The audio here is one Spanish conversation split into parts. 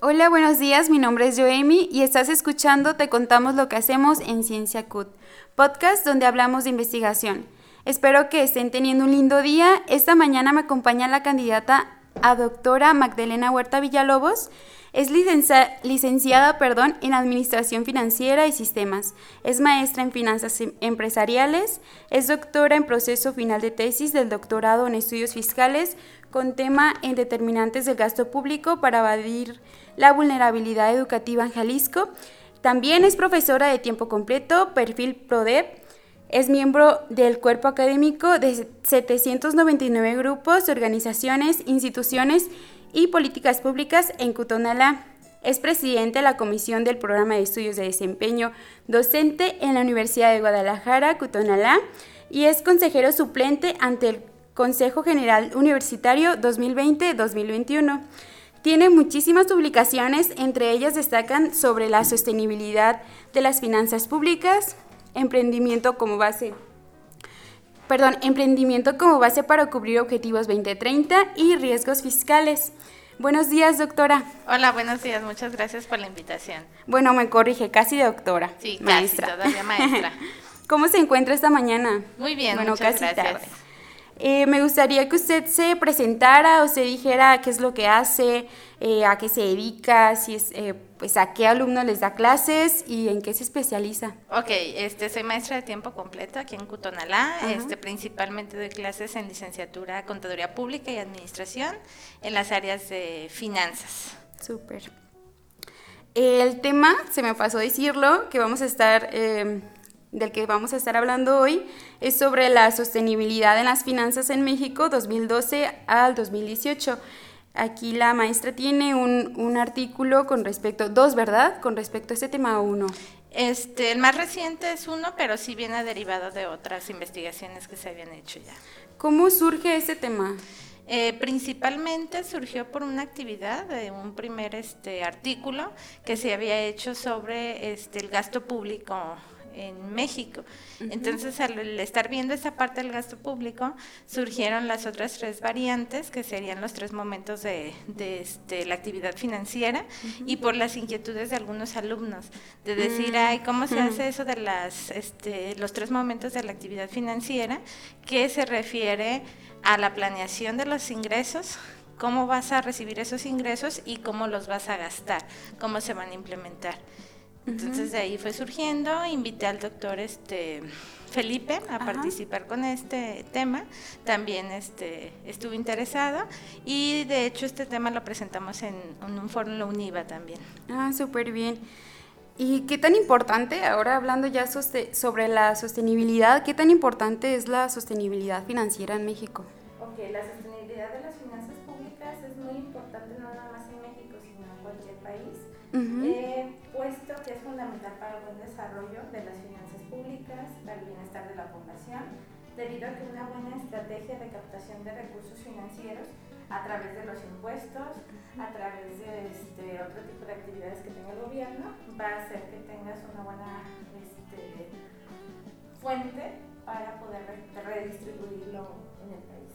Hola, buenos días, mi nombre es Joemi y estás escuchando Te contamos lo que hacemos en Ciencia CUT, podcast donde hablamos de investigación. Espero que estén teniendo un lindo día. Esta mañana me acompaña la candidata a doctora Magdalena Huerta Villalobos. Es licenciada perdón, en Administración Financiera y Sistemas. Es maestra en Finanzas em-, Empresariales. Es doctora en proceso final de tesis del doctorado en Estudios Fiscales con tema en determinantes del gasto público para evadir la vulnerabilidad educativa en Jalisco. También es profesora de tiempo completo, perfil PRODEP. Es miembro del cuerpo académico de 799 grupos, organizaciones, instituciones y políticas públicas en Cutonalá. Es presidente de la Comisión del Programa de Estudios de Desempeño Docente en la Universidad de Guadalajara, Cutonalá, y es consejero suplente ante el Consejo General Universitario 2020-2021. Tiene muchísimas publicaciones, entre ellas destacan sobre la sostenibilidad de las finanzas públicas, emprendimiento como base perdón, emprendimiento como base para cubrir objetivos 2030 y riesgos fiscales. Buenos días, doctora. Hola, buenos días. Muchas gracias por la invitación. Bueno, me corrige, casi doctora. Sí, maestra. casi, todavía maestra. ¿Cómo se encuentra esta mañana? Muy bien, bueno, muchas casi gracias. Tarde. Eh, me gustaría que usted se presentara o se dijera qué es lo que hace, eh, a qué se dedica, si es, eh, pues a qué alumnos les da clases y en qué se especializa. Ok, este, soy maestra de tiempo completo aquí en Cutonalá, este, principalmente doy clases en licenciatura Contaduría Pública y Administración en las áreas de finanzas. Súper. El tema, se me pasó decirlo, que vamos a estar del que vamos a estar hablando hoy es sobre la sostenibilidad en las finanzas en México 2012 al 2018. Aquí la maestra tiene un, un artículo con respecto, dos, ¿verdad? Con respecto a este tema uno. Este, el más reciente es uno, pero sí viene derivado de otras investigaciones que se habían hecho ya. ¿Cómo surge este tema? Eh, principalmente surgió por una actividad de un primer este, artículo que se había hecho sobre este, el gasto público en México. Entonces, al estar viendo esa parte del gasto público, surgieron las otras tres variantes, que serían los tres momentos de, este, la actividad financiera, y por las inquietudes de algunos alumnos, de decir, mm. ay, ¿cómo se hace eso de las, este, los tres momentos de la actividad financiera? que se refiere a la planeación de los ingresos, cómo vas a recibir esos ingresos y cómo los vas a gastar, cómo se van a implementar. Entonces de ahí fue surgiendo, invité al doctor este Felipe a participar con este tema, también este estuvo interesado y de hecho este tema lo presentamos en, un foro en la UNIVA también. Ah, súper bien. ¿Y qué tan importante, ahora hablando ya sobre la sostenibilidad, qué tan importante es la sostenibilidad financiera en México? Ok, la sostenibilidad de las finanzas públicas es muy importante no nada más en México, sino en cualquier país puesto que es fundamental para el buen desarrollo de las finanzas públicas, para el bienestar de la población, debido a que una buena estrategia de captación de recursos financieros a través de los impuestos, a través de este, otro tipo de actividades que tenga el gobierno, va a hacer que tengas una buena este, fuente para poder redistribuirlo en el país.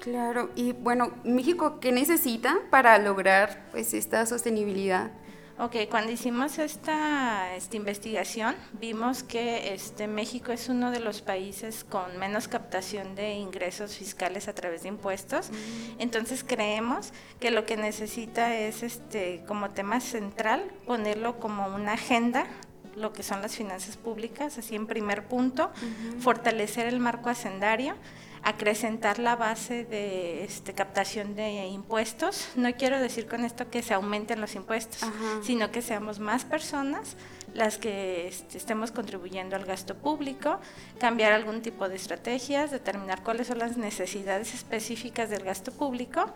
Claro, y bueno, México, ¿qué necesita para lograr pues, esta sostenibilidad? Ok, cuando hicimos esta, esta investigación vimos que este, México es uno de los países con menos captación de ingresos fiscales a través de impuestos. Mm. Entonces creemos que lo que necesita es este, como tema central ponerlo como una agenda lo que son las finanzas públicas, así en primer punto, fortalecer el marco hacendario acrecentar la base de este, captación de impuestos. No quiero decir con esto que se aumenten los impuestos, sino que seamos más personas las que este, estemos contribuyendo al gasto público, cambiar algún tipo de estrategias, determinar cuáles son las necesidades específicas del gasto público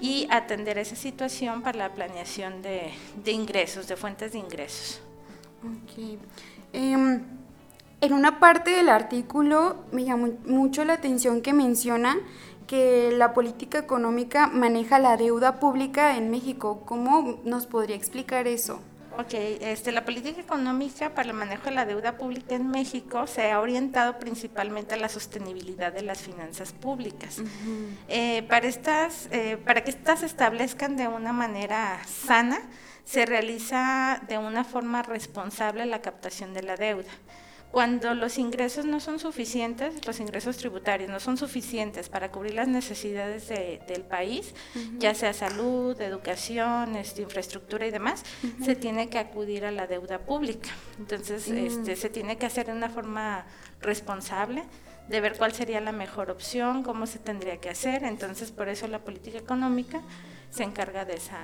y atender esa situación para la planeación de, ingresos, de fuentes de ingresos. Okay. Em, en una parte del artículo me llamó mucho la atención que menciona que la política económica maneja la deuda pública en México. ¿Cómo nos podría explicar eso? Ok, este, la política económica para el manejo de la deuda pública en México se ha orientado principalmente a la sostenibilidad de las finanzas públicas. Eh, para, estas, eh, para que estas se establezcan de una manera sana, se realiza de una forma responsable la captación de la deuda. Cuando los ingresos no son suficientes, los ingresos tributarios no son suficientes para cubrir las necesidades del país, ya sea salud, educación, este, infraestructura y demás, se tiene que acudir a la deuda pública. Entonces, mm. este, se tiene que hacer de una forma responsable de ver cuál sería la mejor opción, cómo se tendría que hacer. Entonces, por eso la política económica se encarga de esa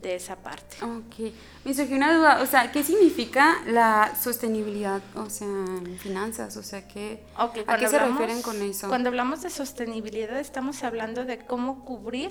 de esa parte. Ok. Me surgió una duda, o sea, ¿qué significa la sostenibilidad, o sea, en finanzas? O sea, ¿qué, ¿a qué se refieren con eso? Cuando hablamos de sostenibilidad estamos hablando de cómo cubrir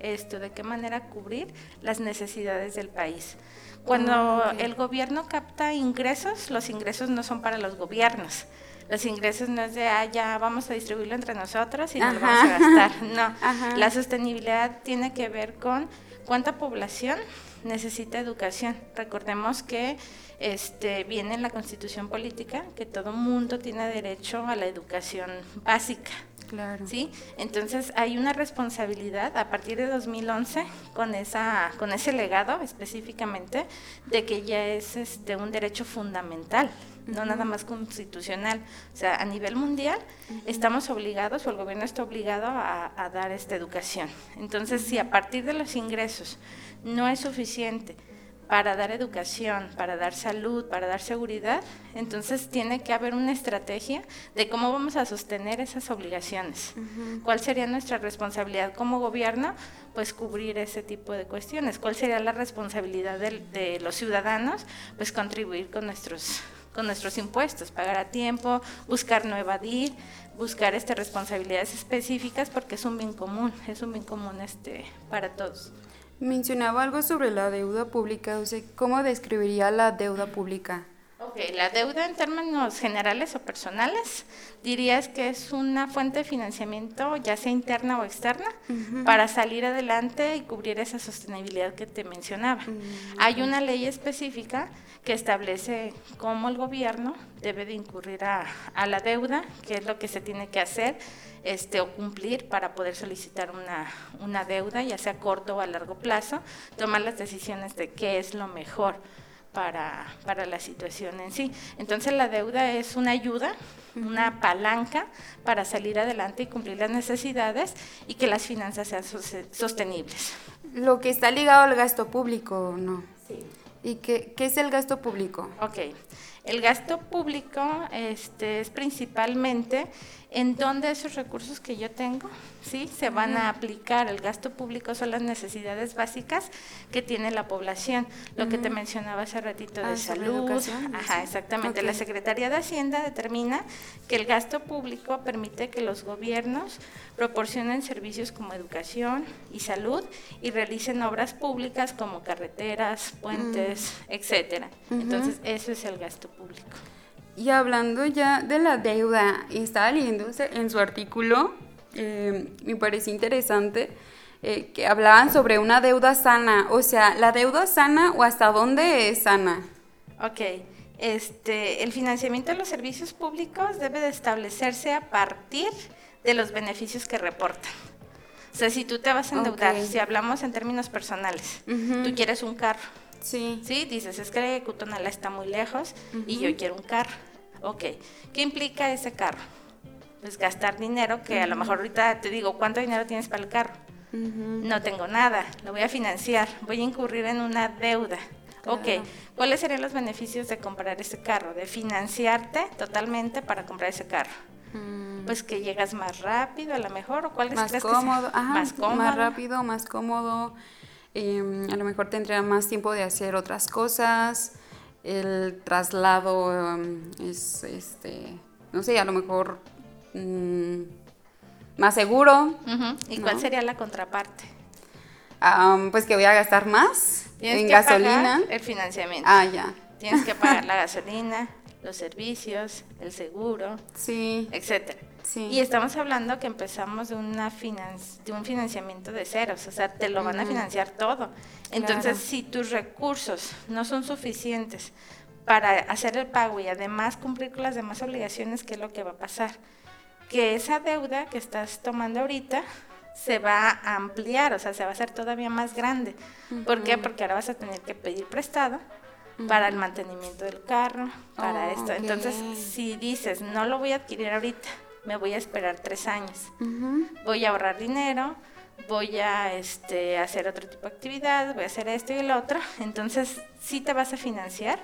esto, de qué manera cubrir las necesidades del país. Cuando ah, el gobierno capta ingresos, los ingresos no son para los gobiernos. Los ingresos no es de, ah, ya vamos a distribuirlo entre nosotros y no lo vamos a gastar. No, la sostenibilidad tiene que ver con ¿Cuánta población necesita educación? Recordemos que este, viene en la constitución política que todo mundo tiene derecho a la educación básica. Claro. ¿Sí? Entonces hay una responsabilidad a partir de 2011 con esa con ese legado específicamente de que ya es este un derecho fundamental, no nada más constitucional. O sea, a nivel mundial estamos obligados o el gobierno está obligado a, a dar esta educación. Entonces, si a partir de los ingresos no es suficiente para dar educación, para dar salud, para dar seguridad, entonces tiene que haber una estrategia de cómo vamos a sostener esas obligaciones. ¿Cuál sería nuestra responsabilidad como gobierno? Pues cubrir ese tipo de cuestiones. ¿Cuál sería la responsabilidad de, los ciudadanos? Pues contribuir con nuestros con nuestros impuestos, pagar a tiempo, buscar no evadir, buscar este responsabilidades específicas porque es un bien común, es un bien común este para todos. Mencionaba algo sobre la deuda pública, o sea, ¿cómo describiría la deuda pública? Ok, la deuda en términos generales o personales, dirías que es una fuente de financiamiento, ya sea interna o externa, para salir adelante y cubrir esa sostenibilidad que te mencionaba. Mm, Hay una ley específica que establece cómo el gobierno debe de incurrir a, a la deuda, qué es lo que se tiene que hacer este, o cumplir para poder solicitar una, una deuda, ya sea a corto o a largo plazo, tomar las decisiones de qué es lo mejor para, para, la situación en sí. Entonces la deuda es una ayuda, una palanca para salir adelante y cumplir las necesidades y que las finanzas sean sostenibles. Lo que está ligado al gasto público, ¿no? Sí. ¿Y qué, qué es el gasto público? Ok. El gasto público este, es principalmente en donde esos recursos que yo tengo sí se van a aplicar. El gasto público son las necesidades básicas que tiene la población. Lo que te mencionaba hace ratito de ah, salud. Ajá, exactamente. La Secretaría de Hacienda determina que el gasto público permite que los gobiernos proporcionen servicios como educación y salud y realicen obras públicas como carreteras, puentes, mm. etcétera. Entonces, eso es el gasto público. Y hablando ya de la deuda, estaba leyendo en su artículo, eh, me pareció interesante, eh, que hablaban sobre una deuda sana, o sea, ¿la deuda sana o hasta dónde es sana? Ok, este, el financiamiento de los servicios públicos debe de establecerse a partir de los beneficios que reportan. O sea, si tú te vas a endeudar, si hablamos en términos personales, tú quieres un carro, Sí. Sí, dices, es que Cutonala está muy lejos y yo quiero un carro. Ok, ¿qué implica ese carro? Pues gastar dinero, que a lo mejor ahorita te digo, ¿cuánto dinero tienes para el carro? No tengo nada, lo voy a financiar, voy a incurrir en una deuda. Ok, ¿cuáles serían los beneficios de comprar ese carro? De financiarte totalmente para comprar ese carro. Mm. Pues que llegas más rápido, a lo mejor, o cuál es más cómodo, más cómodo, más rápido, más cómodo Em, a lo mejor tendría más tiempo de hacer otras cosas. El traslado em, es, este, no sé, a lo mejor mm, más seguro. ¿Y cuál sería la contraparte? pues que voy a gastar más en gasolina. el financiamiento. Ah, ya. Tienes que pagar la gasolina, los servicios, el seguro, Sí. etcétera. Sí. Y estamos hablando que empezamos de, una finan- de un financiamiento de ceros, o sea, te lo van a financiar todo. Entonces, Claro. si tus recursos no son suficientes para hacer el pago y además cumplir con las demás obligaciones, ¿qué es lo que va a pasar? Que esa deuda que estás tomando ahorita se va a ampliar, o sea, se va a hacer todavía más grande. ¿Por qué? Porque ahora vas a tener que pedir prestado para el mantenimiento del carro, para Oh, esto. Entonces, si dices, no lo voy a adquirir ahorita, me voy a esperar tres años, voy a ahorrar dinero, voy a este, hacer otro tipo de actividad, voy a hacer esto y el otro, entonces sí te vas a financiar,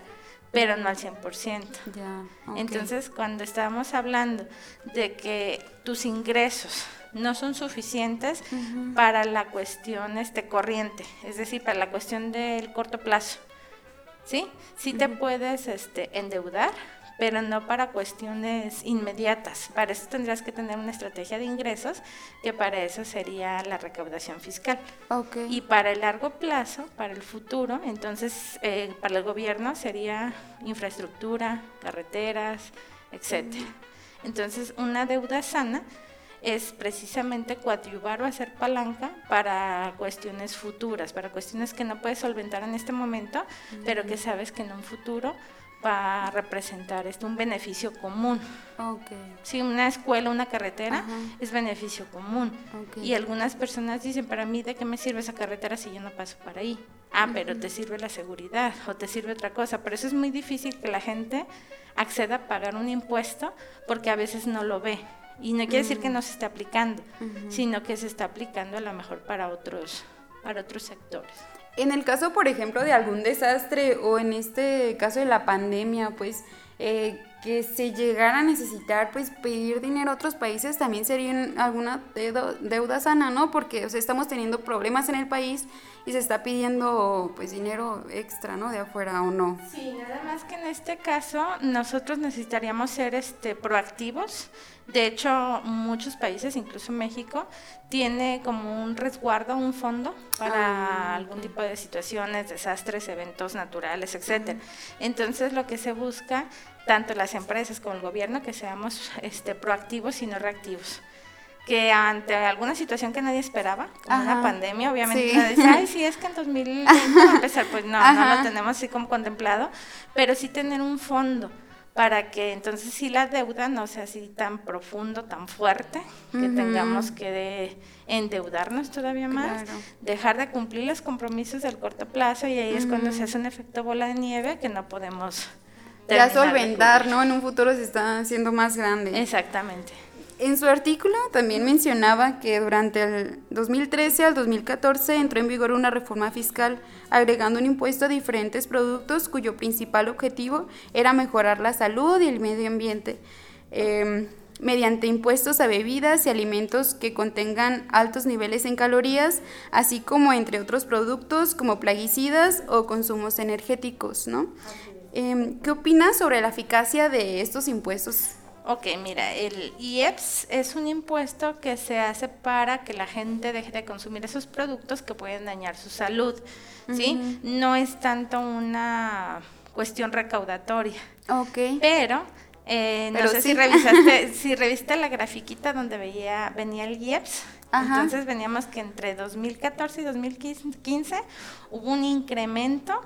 pero no al 100%. Ya. ok. Entonces, cuando estábamos hablando de que tus ingresos no son suficientes para la cuestión este corriente, es decir, para la cuestión del corto plazo. ¿Sí? Sí te puedes este endeudar, pero no para cuestiones inmediatas. Para eso tendrías que tener una estrategia de ingresos, que para eso sería la recaudación fiscal. Ok. Y para el largo plazo, para el futuro, entonces eh, para el gobierno sería infraestructura, carreteras, etcétera. Entonces, una deuda sana es precisamente coadyuvar o hacer palanca para cuestiones futuras, para cuestiones que no puedes solventar en este momento, pero que sabes que en un futuro va a representar esto un beneficio común. Ok. Si una escuela, una carretera, Ajá. es beneficio común. Y algunas personas dicen, para mí, ¿de qué me sirve esa carretera si yo no paso por ahí? Ah, pero te sirve la seguridad o te sirve otra cosa. Pero eso es muy difícil que la gente acceda a pagar un impuesto porque a veces no lo ve. Y no quiere decir que no se esté aplicando, sino que se está aplicando a lo mejor para otros, para otros sectores. En el caso, por ejemplo, de algún desastre o en este caso de la pandemia, pues eh, que se llegara a necesitar pues pedir dinero a otros países también sería un- alguna deuda, sana, ¿no? Porque o sea, estamos teniendo problemas en el país y se está pidiendo pues dinero extra, ¿no? De afuera o no. Sí, nada más que en este caso nosotros necesitaríamos ser este proactivos. De hecho, muchos países, incluso México, tiene como un resguardo, un fondo para Ah, algún ok. tipo de situaciones, desastres, eventos naturales, etcétera. Entonces, lo que se busca, tanto las empresas como el gobierno, que seamos este proactivos y no reactivos. Que ante alguna situación que nadie esperaba, como una Ajá. pandemia, obviamente Sí. nadie dice, ay, sí, es que en 2020 va a empezar, pues no, no Ajá. lo tenemos así como contemplado, pero sí tener un fondo para que entonces sí la deuda no sea así tan profundo, tan fuerte, que Ujú. tengamos que de- endeudarnos todavía más, Claro. dejar de cumplir los compromisos del corto plazo y ahí es cuando se hace un efecto bola de nieve que no podemos Ya solventar. ¿no? En un futuro se está haciendo más grande. Exactamente. En su artículo también mencionaba que durante el 2013 al 2014 entró en vigor una reforma fiscal agregando un impuesto a diferentes productos cuyo principal objetivo era mejorar la salud y el medio ambiente eh, mediante impuestos a bebidas y alimentos que contengan altos niveles en calorías, así como entre otros productos como plaguicidas o consumos energéticos, ¿no? Em, ¿Qué opinas sobre la eficacia de estos impuestos? Ok, mira, el IEPS es un impuesto que se hace para que la gente deje de consumir esos productos que pueden dañar su salud, ¿sí? No es tanto una cuestión recaudatoria, Ok. pero eh, no sé sí. si revisaste, si reviste la grafiquita donde veía venía el IEPS. Ajá. Entonces veníamos que entre 2014 y 2015 hubo un incremento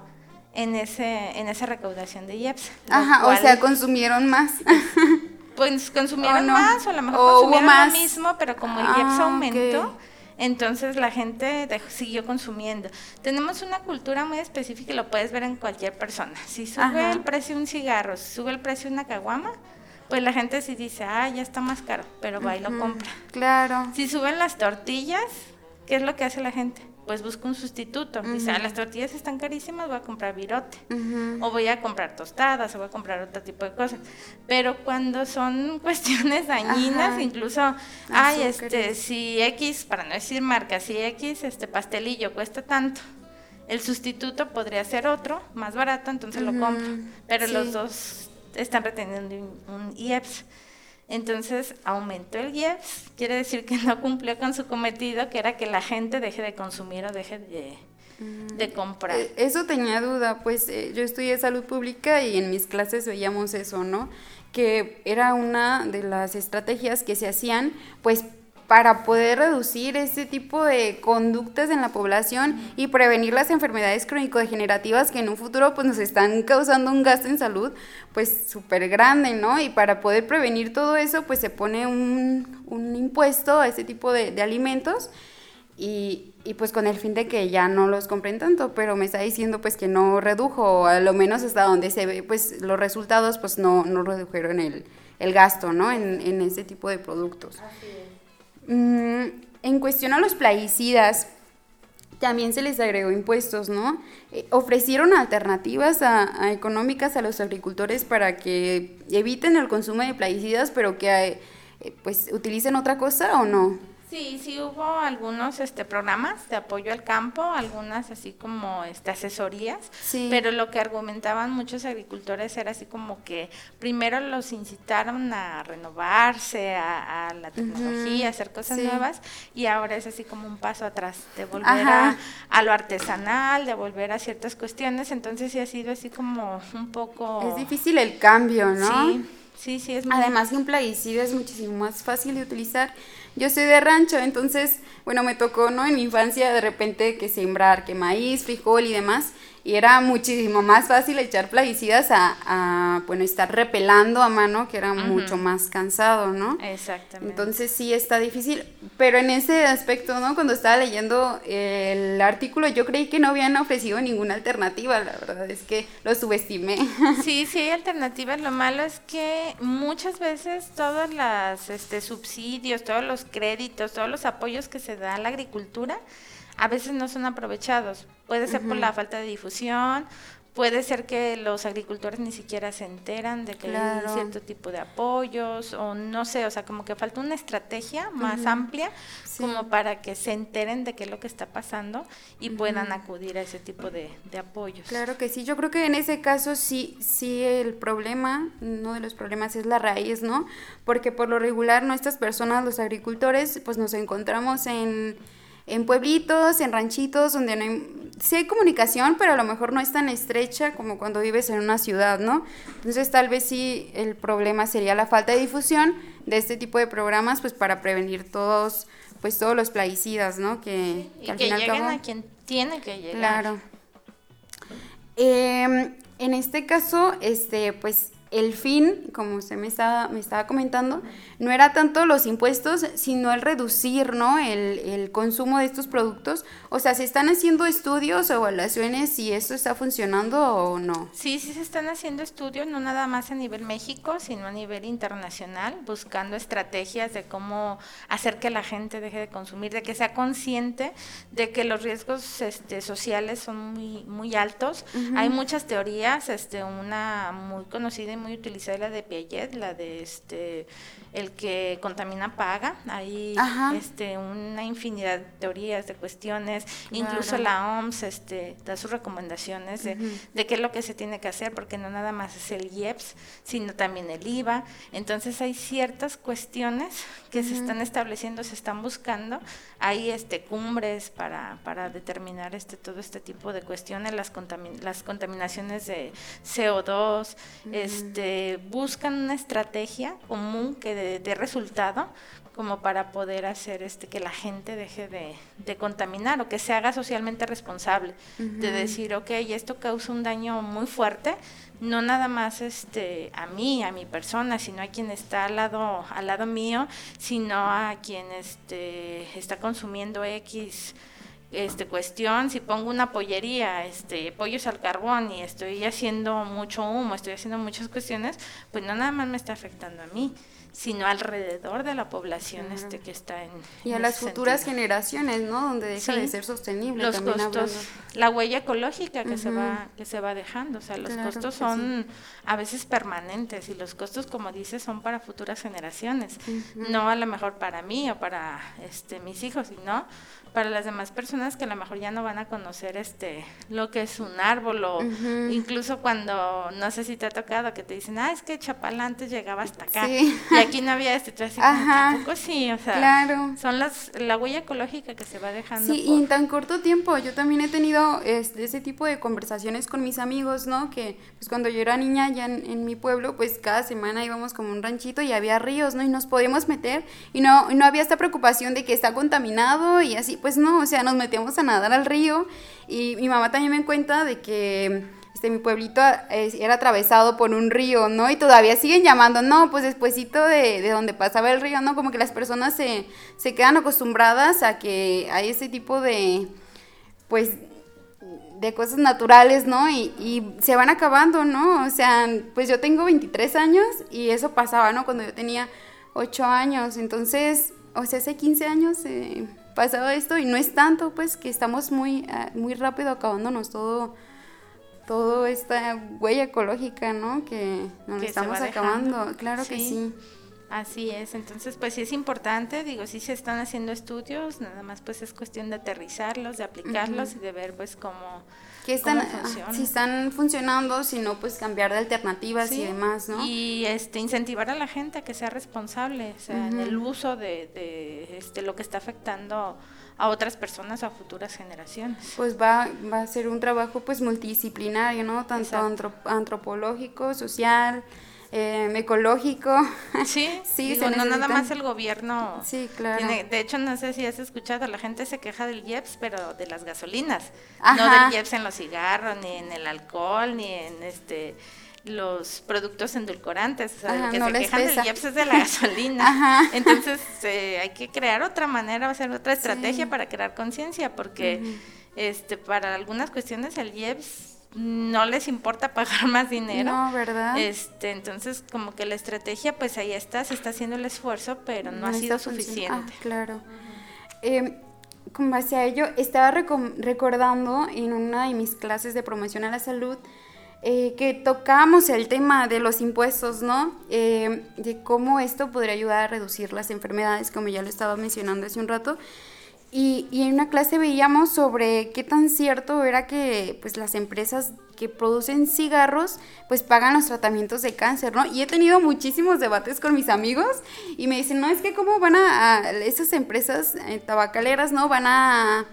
en ese en esa recaudación de IEPS. Ajá, o cual- sea, consumieron más. pues consumieron ¿O no? más o a lo mejor ¿O hubo consumieron más? lo mismo, pero como el Ah, IEPS aumentó, ok. entonces la gente dejó- siguió consumiendo. Tenemos una cultura muy específica y lo puedes ver en cualquier persona. Si sube Ajá. el precio de un cigarro, si sube el precio de una caguama, pues la gente sí dice, ah, ya está más caro, pero va y lo compra. Claro. Si suben las tortillas, ¿qué es lo que hace la gente? Pues busca un sustituto. Dice, ah, las tortillas están carísimas, voy a comprar virote o voy a comprar tostadas o voy a comprar otro tipo de cosas. Pero cuando son cuestiones dañinas, Ajá. incluso, ay, este, si X, para no decir marca, si X, este pastelillo cuesta tanto, el sustituto podría ser otro, más barato, entonces lo compro. Pero sí. los dos están reteniendo un, un IEPS. Entonces aumentó el IEPS, quiere decir que no cumplió con su cometido, que era que la gente deje de consumir o deje de, de comprar. Eh, Eso tenía duda, pues eh, yo estudié salud pública y en mis clases veíamos eso, ¿no? Que era una de las estrategias que se hacían, pues para poder reducir ese tipo de conductas en la población y prevenir las enfermedades crónico-degenerativas que en un futuro pues nos están causando un gasto en salud pues súper grande, ¿no? Y para poder prevenir todo eso pues se pone un, un impuesto a ese tipo de, de alimentos y, y, pues con el fin de que ya no los compren tanto, pero me está diciendo pues que no redujo, a lo menos hasta donde se ve pues los resultados pues no, no redujeron el, el gasto, ¿no? En, en ese tipo de productos. Así. Mm, en cuestión a los plaguicidas, también se les agregó impuestos, ¿no? Eh, ofrecieron alternativas a, económicas a los agricultores para que eviten el consumo de plaguicidas, pero que eh, pues utilicen otra cosa o no. Sí, sí hubo algunos este programas de apoyo al campo, algunas así como este asesorías, sí. pero lo que argumentaban muchos agricultores era así como que primero los incitaron a renovarse, a, a la tecnología, uh -huh. a hacer cosas sí. nuevas y ahora es así como un paso atrás, de volver a, a, lo artesanal, de volver a ciertas cuestiones, entonces sí ha sido así como un poco... Es difícil el cambio, ¿no? Sí, sí, sí es muy... Además que un plaguicida es muchísimo más fácil de utilizar yo soy de rancho, entonces, bueno, me tocó, ¿no? En mi infancia de repente que sembrar, que maíz, frijol y demás, y era muchísimo más fácil echar plaguicidas a, a bueno, estar repelando a mano, que era uh -huh. mucho más cansado, ¿no? Exactamente. Entonces sí está difícil, pero en ese aspecto, ¿no? Cuando estaba leyendo el artículo, yo creí que no habían ofrecido ninguna alternativa, la verdad es que lo subestimé. Sí, sí hay alternativas, lo malo es que muchas veces todos los este, subsidios, todos los créditos, todos los apoyos que se da a la agricultura, a veces no son aprovechados. Puede ser uh -huh. por la falta de difusión, puede ser que los agricultores ni siquiera se enteran de que claro. hay cierto tipo de apoyos o no sé, o sea, como que falta una estrategia más uh -huh. amplia sí. como para que se enteren de qué es lo que está pasando y uh -huh. puedan acudir a ese tipo de, de, apoyos. Claro que sí, yo creo que en ese caso sí, sí el problema, uno de los problemas es la raíz, ¿no? Porque por lo regular nuestras personas, los agricultores, pues nos encontramos en en pueblitos, en ranchitos, donde no hay, sí hay comunicación, pero a lo mejor no es tan estrecha como cuando vives en una ciudad, ¿no? Entonces tal vez sí el problema sería la falta de difusión de este tipo de programas, pues para prevenir todos, pues todos los plaguicidas, ¿no? Que, que al que final lleguen cabo, a quien tiene que llegar. Claro. Eh, en este caso, este, pues el fin, como usted me estaba, me estaba comentando, no era tanto los impuestos, sino el reducir ¿no? el, el, consumo de estos productos. O sea, ¿se están haciendo estudios o evaluaciones si esto está funcionando o no? Sí, sí se están haciendo estudios, no nada más a nivel México, sino a nivel internacional, buscando estrategias de cómo hacer que la gente deje de consumir, de que sea consciente de que los riesgos este, sociales son muy, muy altos. Uh -huh. Hay muchas teorías, este, una muy conocida y muy utilizada la de Piaget, la de este el que contamina paga. Hay Ajá. este una infinidad de teorías, de cuestiones, claro. incluso la OMS este da sus recomendaciones de, uh -huh. de qué es lo que se tiene que hacer, porque no nada más es el IEPS, sino también el IVA. Entonces hay ciertas cuestiones que uh -huh. se están estableciendo, se están buscando. Hay este cumbres para, para determinar este todo este tipo de cuestiones, las, contamin las contaminaciones de CO2, uh -huh. este este, buscan una estrategia común que dé de resultado como para poder hacer este que la gente deje de, de contaminar o que se haga socialmente responsable uh -huh. de decir ok esto causa un daño muy fuerte no nada más este a mí a mi persona sino a quien está al lado al lado mío sino a quien este está consumiendo x este cuestión, si pongo una pollería, este pollos al carbón y estoy haciendo mucho humo, estoy haciendo muchas cuestiones, pues no nada más me está afectando a mí, sino alrededor de la población este que está en y a las futuras sentido. generaciones, ¿no? Donde deja sí. de ser sostenible. Los costos, la huella ecológica que se va que se va dejando, o sea, los costos son a veces permanentes y los costos como dices son para futuras generaciones, no a lo mejor para mí o para este mis hijos, sino para las demás personas que a lo mejor ya no van a conocer este lo que es un árbol o incluso cuando no sé si te ha tocado que te dicen, "Ah, es que Chapala antes llegaba hasta acá y aquí no había este así tampoco sí, o sea, claro. son las la huella ecológica que se va dejando. Sí, y en tan corto tiempo yo también he tenido este, ese tipo de conversaciones con mis amigos, ¿no? Que pues cuando yo era niña ya en, mi pueblo, pues cada semana íbamos como un ranchito y había ríos, ¿no? Y nos podíamos meter y no, no había esta preocupación de que está contaminado y así, pues no, o sea, nos metíamos a nadar al río y mi mamá también me cuenta de que este, mi pueblito era atravesado por un río, ¿no? Y todavía siguen llamando, no, pues despuesito de, de donde pasaba el río, ¿no? Como que las personas se, se quedan acostumbradas a que hay ese tipo de, pues, de cosas naturales, ¿no? Y, y, se van acabando, ¿no? O sea, pues yo tengo 23 años y eso pasaba, ¿no? Cuando yo tenía 8 años, entonces, o sea, hace 15 años eh, pasado esto y no es tanto, pues, que estamos muy, ah, muy rápido acabándonos todo, todo esta huella ecológica, ¿no? Que nos estamos acabando, claro que sí. Así es, entonces pues sí es importante, digo, sí se están haciendo estudios, nada más pues es cuestión de aterrizarlos, de aplicarlos y de ver pues cómo, que están, si están funcionando, si no pues cambiar de alternativas y demás, ¿no? Y este incentivar a la gente a que sea responsable, o sea, en el uso de, de este, lo que está afectando a otras personas, a futuras generaciones. Pues va, va a ser un trabajo pues multidisciplinario, ¿no? Tanto antropológico, social, eh, ecológico. Sí, sí no nada más el gobierno. Sí, claro. de hecho, no sé si has escuchado, la gente se queja del IEPS, pero de las gasolinas. No del IEPS en los cigarros, ni en el alcohol, ni en este los productos endulcorantes, o sea, que se quejan del IEPS es de la gasolina. Entonces, eh, hay que crear otra manera, hacer otra estrategia para crear conciencia, porque este para algunas cuestiones el IEPS no les importa pagar más dinero. No, ¿verdad? Este, entonces, como que la estrategia, pues ahí está, se está haciendo el esfuerzo, pero no, ha sido suficiente. Ah, claro. Eh, con base a ello, estaba recordando en una de mis clases de promoción a la salud eh, que tocamos el tema de los impuestos, ¿no? Eh, de cómo esto podría ayudar a reducir las enfermedades, como ya lo estaba mencionando hace un rato. Y, en una clase veíamos sobre qué tan cierto era que pues, las empresas que producen cigarros pues pagan los tratamientos de cáncer, ¿no? Y he tenido muchísimos debates con mis amigos y me dicen, no, es que cómo van a, esas empresas eh, tabacaleras, ¿no? Van a,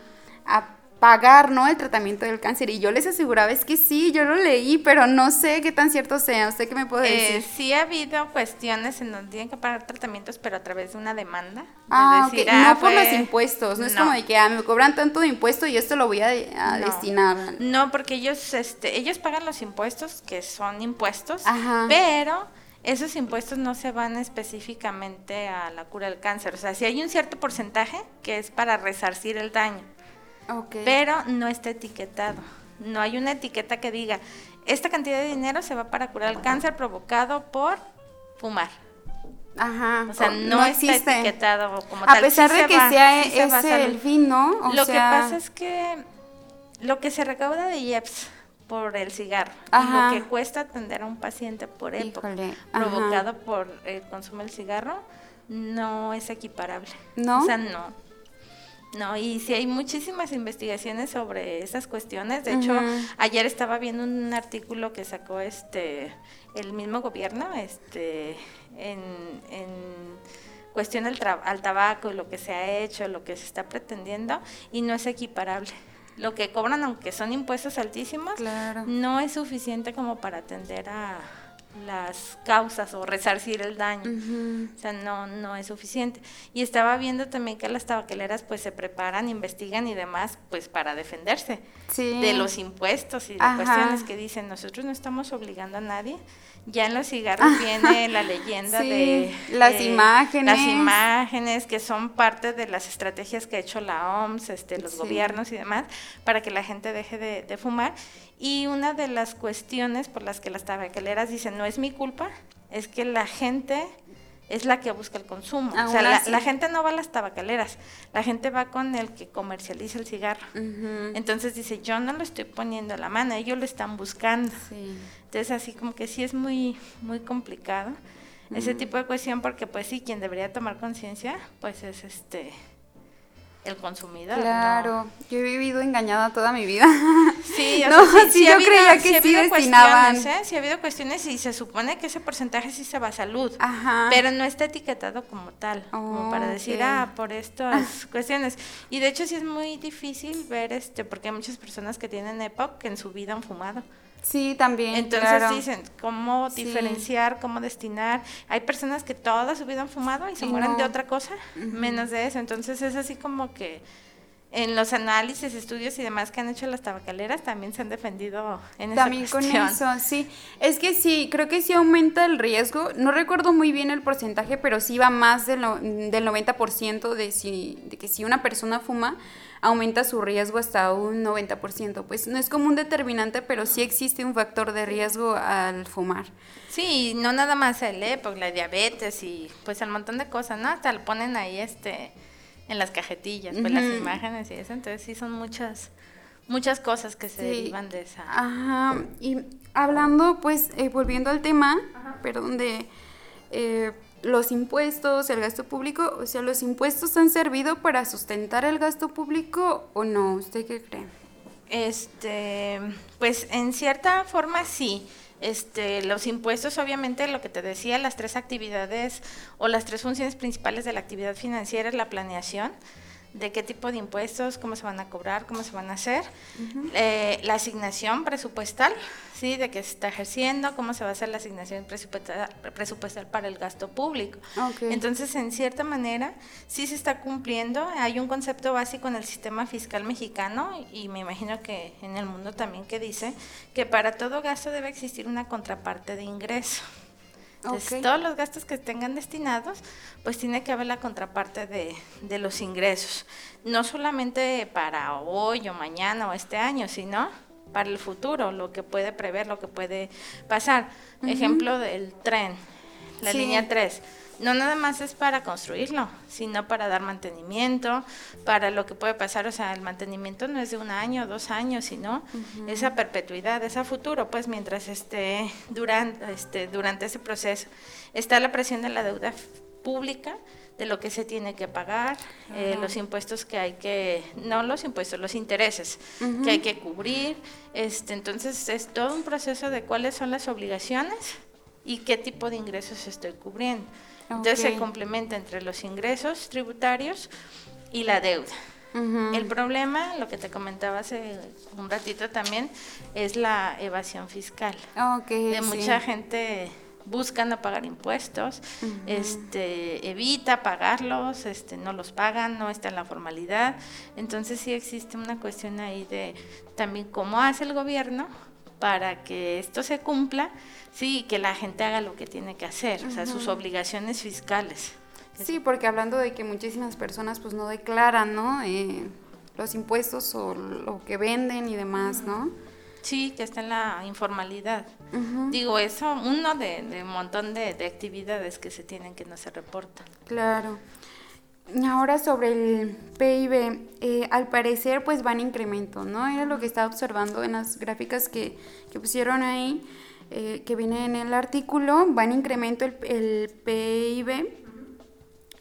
a pagar, ¿no? El tratamiento del cáncer. Y yo les aseguraba, es que sí, yo lo leí, pero no sé qué tan cierto sea. ¿Usted qué me puede eh, decir? sí ha habido cuestiones en donde tienen que pagar tratamientos, pero a través de una demanda. ah, no ah, por los impuestos. No, es como de que ah, me cobran tanto de impuesto y esto lo voy a, destinar. No, porque ellos, este, ellos pagan los impuestos, que son impuestos, pero esos impuestos no se van específicamente a la cura del cáncer. O sea, si hay un cierto porcentaje que es para resarcir el daño. Pero no está etiquetado. No hay una etiqueta que diga, esta cantidad de dinero se va para curar el cáncer provocado por fumar. Ajá. O sea, no, está etiquetado como tal. A pesar de que sea ese el fin, ¿no? lo que pasa es que lo que se recauda de IEPS por el cigarro y lo que cuesta atender a un paciente por época provocado por el consumo del cigarro no es equiparable. ¿No? O sea, no. No, y sí hay muchísimas investigaciones sobre esas cuestiones. De hecho, ayer estaba viendo un artículo que sacó este el mismo gobierno este en, en cuestión al, al tabaco y lo que se ha hecho, lo que se está pretendiendo, y no es equiparable. Lo que cobran, aunque son impuestos altísimos, no es suficiente como para atender a, las causas o resarcir el daño. O sea, no, no es suficiente. Y estaba viendo también que las tabacaleras pues se preparan, investigan y demás pues para defenderse de los impuestos y de cuestiones que dicen, nosotros no estamos obligando a nadie. Ya en los cigarros viene la leyenda de las imágenes. Las imágenes que son parte de las estrategias que ha hecho la OMS, este, los gobiernos y demás, para que la gente deje de, de fumar. Y una de las cuestiones por las que las tabacaleras dicen, no es mi culpa, es que la gente es la que busca el consumo. o sea, la, gente no va a las tabacaleras, la gente va con el que comercializa el cigarro. Entonces dice, yo no lo estoy poniendo a la mano, ellos lo están buscando. Entonces así como que sí es muy, muy complicado ese tipo de cuestión porque pues sí, quien debería tomar conciencia pues es este el consumidor. Claro, yo he vivido engañada toda mi vida. Sí, o sea, sí, yo creía que sí, destinaban. ¿eh? Sí ha habido cuestiones y se supone que ese porcentaje sí se va a salud, Ajá. pero no está etiquetado como tal, como para decir, ah, por estas cuestiones. Y de hecho sí es muy difícil ver, este porque hay muchas personas que tienen EPOC que en su vida han fumado. Sí, también. Entonces dicen cómo diferenciar, cómo destinar. Hay personas que toda su vida han fumado y se mueren de otra cosa, menos de eso. Entonces es así como que en los análisis, estudios y demás que han hecho las tabacaleras también se han defendido en también esa También con eso, sí. Es que sí, creo que sí aumenta el riesgo. No recuerdo muy bien el porcentaje, pero sí va más del, del 90% de, si, de que si una persona fuma, aumenta su riesgo hasta un 90%. Pues no es como un determinante, pero sí existe un factor de riesgo al fumar. Sí, no nada más el EPOC, la diabetes y pues el montón de cosas, ¿no? Hasta lo ponen ahí este en las cajetillas, pues las imágenes y eso, entonces sí son muchas muchas cosas que se derivan de esa. Ajá, y hablando pues eh, volviendo al tema, perdón de eh, los impuestos, el gasto público, o sea, ¿los impuestos han servido para sustentar el gasto público o no? ¿Usted qué cree? Este, pues en cierta forma sí. Este, los impuestos, obviamente, lo que te decía, las tres actividades o las tres funciones principales de la actividad financiera es la planeación, de qué tipo de impuestos, cómo se van a cobrar, cómo se van a hacer, eh, la asignación presupuestal, ¿sí? de qué se está ejerciendo, cómo se va a hacer la asignación presupuestal, para el gasto público. Entonces, en cierta manera, sí se está cumpliendo. Hay un concepto básico en el sistema fiscal mexicano y me imagino que en el mundo también que dice que para todo gasto debe existir una contraparte de ingreso. Entonces, todos los gastos que tengan destinados, pues tiene que haber la contraparte de, de, los ingresos. No solamente para hoy o mañana o este año, sino para el futuro, lo que puede prever, lo que puede pasar. Ejemplo del tren, la línea 3 no nada más es para construirlo, sino para dar mantenimiento, para lo que puede pasar, o sea, el mantenimiento no es de un año, dos años, sino esa perpetuidad, ese futuro, pues mientras esté durante, este, durante ese proceso. Está la presión de la deuda pública, de lo que se tiene que pagar, eh, los impuestos que hay que, no los impuestos, los intereses que hay que cubrir. Este, entonces es todo un proceso de cuáles son las obligaciones y qué tipo de ingresos estoy cubriendo. Entonces se complementa entre los ingresos tributarios y la deuda. El problema, lo que te comentaba hace un ratito también, es la evasión fiscal. de mucha gente busca no pagar impuestos, este, evita pagarlos, este, no los pagan, no está en la formalidad. Entonces sí existe una cuestión ahí de también cómo hace el gobierno para que esto se cumpla, sí, que la gente haga lo que tiene que hacer, o sea, sus obligaciones fiscales. Sí, porque hablando de que muchísimas personas pues no declaran, ¿no? Eh, los impuestos o lo que venden y demás, ¿no? Sí, que está en la informalidad. Digo, eso, uno de, un montón de, de, actividades que se tienen que no se reportan. Claro. Ahora sobre el PIB, eh, al parecer pues va en incremento, ¿no? Era lo que estaba observando en las gráficas que, pusieron ahí, eh, que viene en el artículo, va en incremento el, el PIB.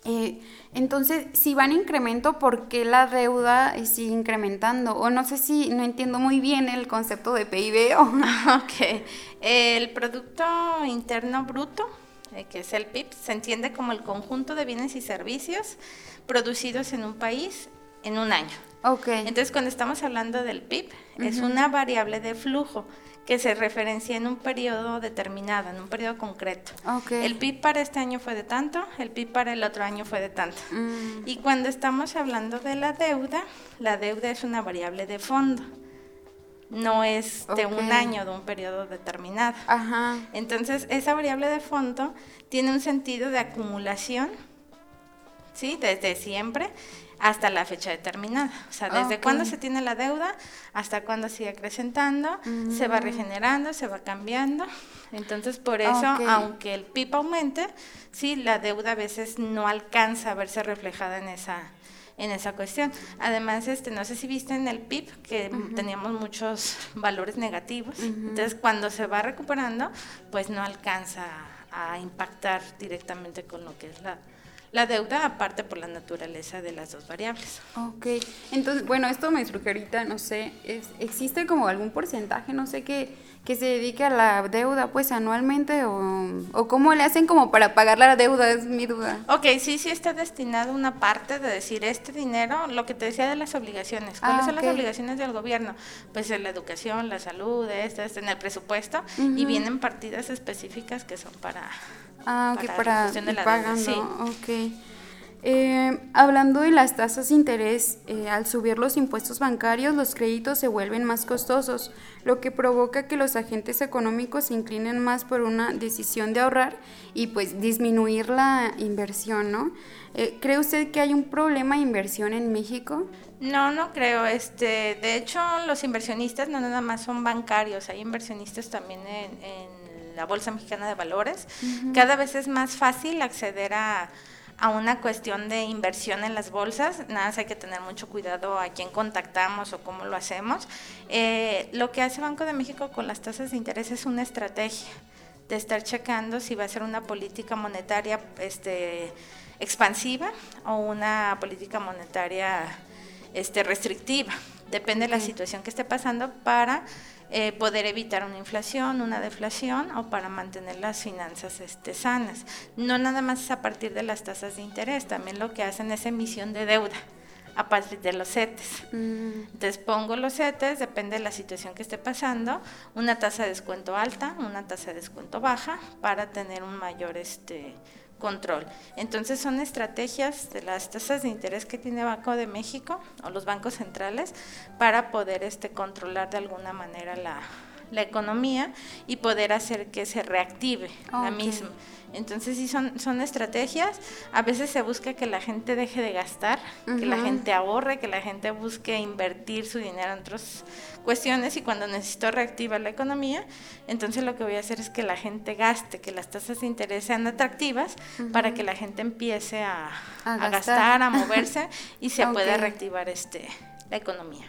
Eh, entonces, si va en incremento, ¿por qué la deuda sigue incrementando? O no sé si no entiendo muy bien el concepto de PIB. O... ok, el Producto Interno Bruto que es el PIB, se entiende como el conjunto de bienes y servicios producidos en un país en un año. Okay. Entonces, cuando estamos hablando del PIB, es una variable de flujo que se referencia en un periodo determinado, en un periodo concreto. Okay. El PIB para este año fue de tanto, el PIB para el otro año fue de tanto. Mm. Y cuando estamos hablando de la deuda, la deuda es una variable de fondo no es de un año, de un periodo determinado. Entonces, esa variable de fondo tiene un sentido de acumulación ¿sí? Desde siempre hasta la fecha determinada. O sea, desde Ok. cuándo se tiene la deuda hasta cuándo sigue acrecentando, se va Mm. regenerando, se va cambiando. Entonces, por eso, aunque el PIB aumente, sí, la deuda a veces no alcanza a verse reflejada en esa en esa cuestión. Además, este, no sé si viste en el PIB que teníamos muchos valores negativos. Entonces, cuando se va recuperando, pues no alcanza a impactar directamente con lo que es la, la deuda, aparte por la naturaleza de las dos variables. Ok, entonces, bueno, esto me surge ahorita, no sé, es- ¿existe como algún porcentaje, no sé, que, que se dedique a la deuda, pues, anualmente, o, o cómo le hacen como para pagar la deuda, es mi duda. Ok, sí, sí está destinado una parte de decir este dinero, lo que te decía de las obligaciones. ¿Cuáles Ah, son ok. las obligaciones del gobierno? Pues en la educación, la salud, esto, esto, en el presupuesto, y vienen partidas específicas que son para... Ah, ok, para la para cuestión de ir la deuda, pagando, sí. ok. Eh, hablando de las tasas de interés, eh, al subir los impuestos bancarios, los créditos se vuelven más costosos, lo que provoca que los agentes económicos se inclinen más por una decisión de ahorrar y pues disminuir la inversión, ¿no? Eh, ¿Cree usted que hay un problema de inversión en México? No, no creo. Este, de hecho, los inversionistas no nada más son bancarios, hay inversionistas también en, en la Bolsa Mexicana de Valores. Cada vez es más fácil acceder a, a una cuestión de inversión en las bolsas. Nada más hay que tener mucho cuidado a quién contactamos o cómo lo hacemos. Eh, lo que hace Banco de México con las tasas de interés es una estrategia de estar checando si va a ser una política monetaria este, expansiva o una política monetaria este, restrictiva. Depende de la situación que esté pasando para eh, poder evitar una inflación, una deflación o para mantener las finanzas este, sanas. No nada más es a partir de las tasas de interés, también lo que hacen es emisión de deuda a partir de los CETES. Entonces pongo los CETES, depende de la situación que esté pasando, una tasa de descuento alta, una tasa de descuento baja, para tener un mayor este control. Entonces son estrategias de las tasas de interés que tiene Banco de México o los bancos centrales para poder este controlar de alguna manera la, la economía y poder hacer que se reactive la misma. Entonces sí son, son estrategias, a veces se busca que la gente deje de gastar, que la gente ahorre, que la gente busque invertir su dinero en otras cuestiones y cuando necesito reactivar la economía, entonces lo que voy a hacer es que la gente gaste, que las tasas de interés sean atractivas para que la gente empiece a, A a gastar. a moverse y se pueda reactivar este la economía.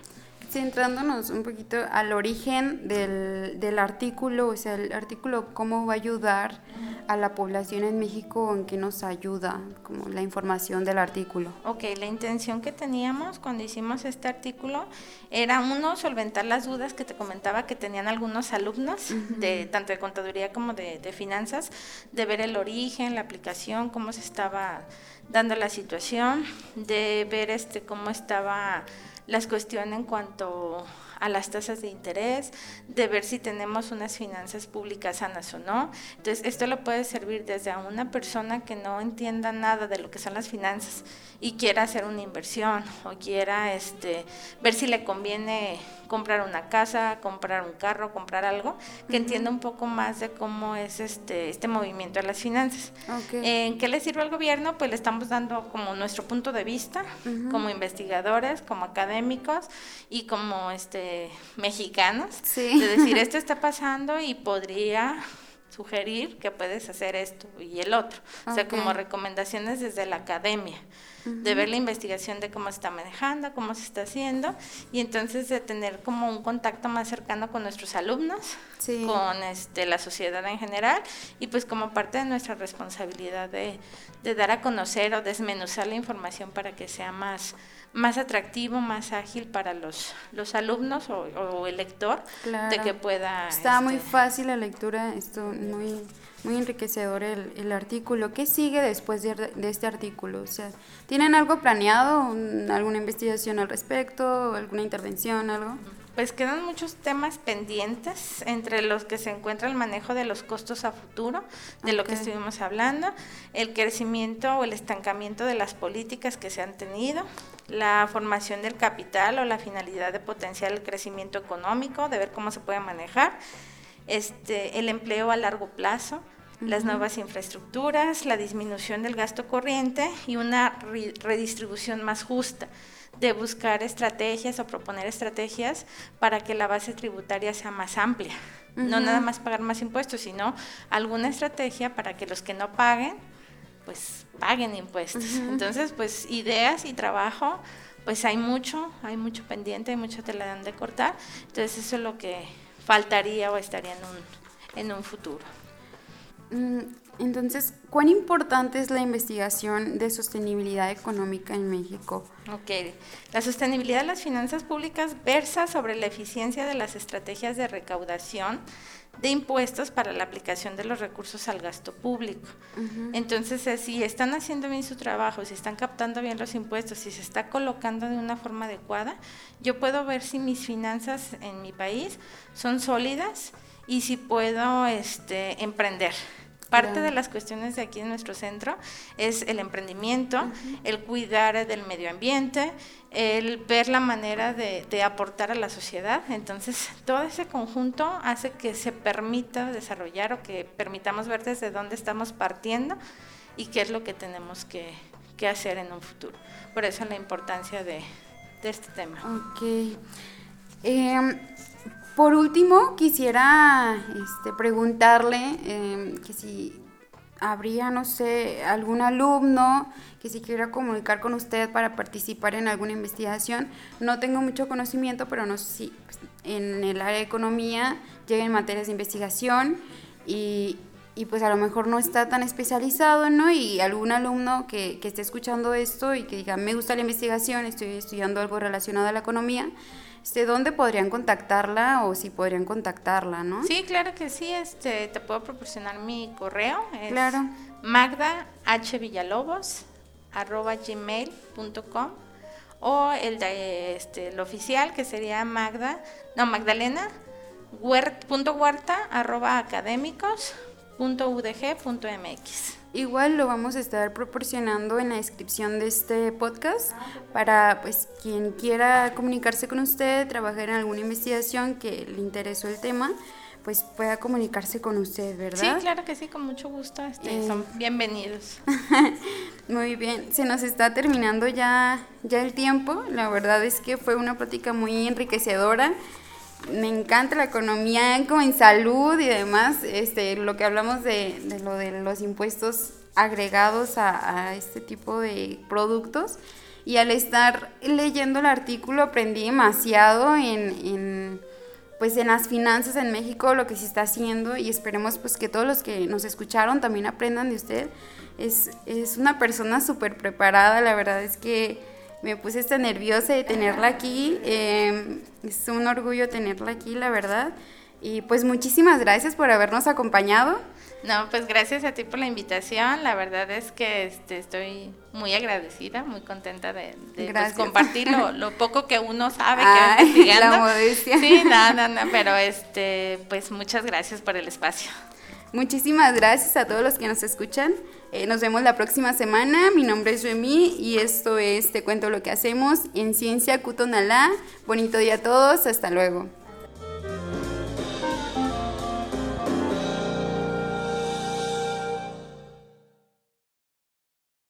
Centrándonos un poquito al origen del, del artículo, o sea, el artículo cómo va a ayudar a la población en México, en qué nos ayuda, como la información del artículo. Ok, la intención que teníamos cuando hicimos este artículo era uno, solventar las dudas que te comentaba que tenían algunos alumnos, de tanto de contaduría como de, de finanzas, de ver el origen, la aplicación, cómo se estaba dando la situación, de ver este cómo estaba las cuestiones en cuanto a las tasas de interés, de ver si tenemos unas finanzas públicas sanas o no. Entonces, esto lo puede servir desde a una persona que no entienda nada de lo que son las finanzas y quiera hacer una inversión o quiera este, ver si le conviene comprar una casa, comprar un carro, comprar algo, que entienda un poco más de cómo es este, este movimiento de las finanzas. ¿En qué le sirve al gobierno? Pues le estamos dando como nuestro punto de vista, como investigadores, como académicos y como este mexicanos, Sí. de decir esto está pasando y podría sugerir que puedes hacer esto y el otro. O sea, como recomendaciones desde la academia, de ver la investigación de cómo se está manejando, cómo se está haciendo, y entonces de tener como un contacto más cercano con nuestros alumnos, Sí. con este, la sociedad en general, y pues como parte de nuestra responsabilidad de, de dar a conocer o desmenuzar la información para que sea más, más atractivo, más ágil para los, los alumnos o, o el lector, de que pueda... Está muy este, fácil la lectura, esto muy, muy enriquecedor el, el artículo. ¿Qué sigue después de, de este artículo? O sea, ¿tienen algo planeado? Un- ¿Alguna investigación al respecto? ¿Alguna intervención? ¿Algo? Pues quedan muchos temas pendientes, entre los que se encuentra el manejo de los costos a futuro, de lo que estuvimos hablando, el crecimiento o el estancamiento de las políticas que se han tenido, la formación del capital o la finalidad de potenciar el crecimiento económico, de ver cómo se puede manejar, este, el empleo a largo plazo, las nuevas infraestructuras, la disminución del gasto corriente y una redistribución más justa de buscar estrategias o proponer estrategias para que la base tributaria sea más amplia. No nada más pagar más impuestos, sino alguna estrategia para que los que no paguen, pues paguen impuestos. Entonces, pues ideas y trabajo, pues hay mucho, hay mucho pendiente, hay mucho tela de cortar. Entonces, eso es lo que faltaría o estaría en un, en un futuro. Entonces, ¿cuán importante es la investigación de sostenibilidad económica en México? Ok, la sostenibilidad de las finanzas públicas versa sobre la eficiencia de las estrategias de recaudación de impuestos para la aplicación de los recursos al gasto público. Entonces, eh, si están haciendo bien su trabajo, si están captando bien los impuestos, si se está colocando de una forma adecuada, yo puedo ver si mis finanzas en mi país son sólidas y si puedo este, emprender. Parte de las cuestiones de aquí en nuestro centro es el emprendimiento, el cuidar del medio ambiente, el ver la manera de, aportar a la sociedad. Entonces, todo ese conjunto hace que se permita desarrollar o que permitamos ver desde dónde estamos partiendo y qué es lo que tenemos que, hacer en un futuro. Por eso la importancia de, este tema. Ok. Em, por último, quisiera este, preguntarle em, que si habría, no sé, algún alumno que si quiera comunicar con usted para participar en alguna investigación. No tengo mucho conocimiento, pero no sé si pues, en el área de economía lleguen materias de investigación y, y, pues a lo mejor no está tan especializado, ¿no? Y algún alumno que, que esté escuchando esto y que diga, me gusta la investigación, estoy estudiando algo relacionado a la economía, este, ¿dónde podrían contactarla o si podrían contactarla, no? Sí, claro que sí, este, te puedo proporcionar mi correo. Es claro. Magda H. Villalobos arroba gmail.com o el, de, este, el oficial que sería Magda, no, Magdalena, punto huerta arroba académicos .udg.mx. Igual lo vamos a estar proporcionando en la descripción de este podcast para pues quien quiera comunicarse con usted, trabajar en alguna investigación que le interesó el tema, pues pueda comunicarse con usted, ¿verdad? Sí, claro que sí, con mucho gusto. Este, son eh. bienvenidos. muy bien, se nos está terminando ya, ya el tiempo. La verdad es que fue una plática muy enriquecedora me encanta la economía como en salud y demás, este, lo que hablamos de, de lo de los impuestos agregados a, este tipo de productos. Y al estar leyendo el artículo aprendí demasiado en, pues en las finanzas en México, lo que se está haciendo y esperemos pues que todos los que nos escucharon también aprendan de usted. Es, es una persona súper preparada, la verdad es que me puse esta nerviosa de tenerla aquí. Em, es un orgullo tenerla aquí, la verdad. Y pues muchísimas gracias por habernos acompañado. No, pues gracias a ti por la invitación. La verdad es que este, estoy muy agradecida, muy contenta de, pues, compartir lo, poco que uno sabe que va investigando. La modestia. Sí, no, no, no, pero este, pues muchas gracias por el espacio. Muchísimas gracias a todos los que nos escuchan. Eh, nos vemos la próxima semana. Mi nombre es Remy y esto es Te cuento lo que hacemos en Ciencia Cutonalá. Bonito día a todos. Hasta luego.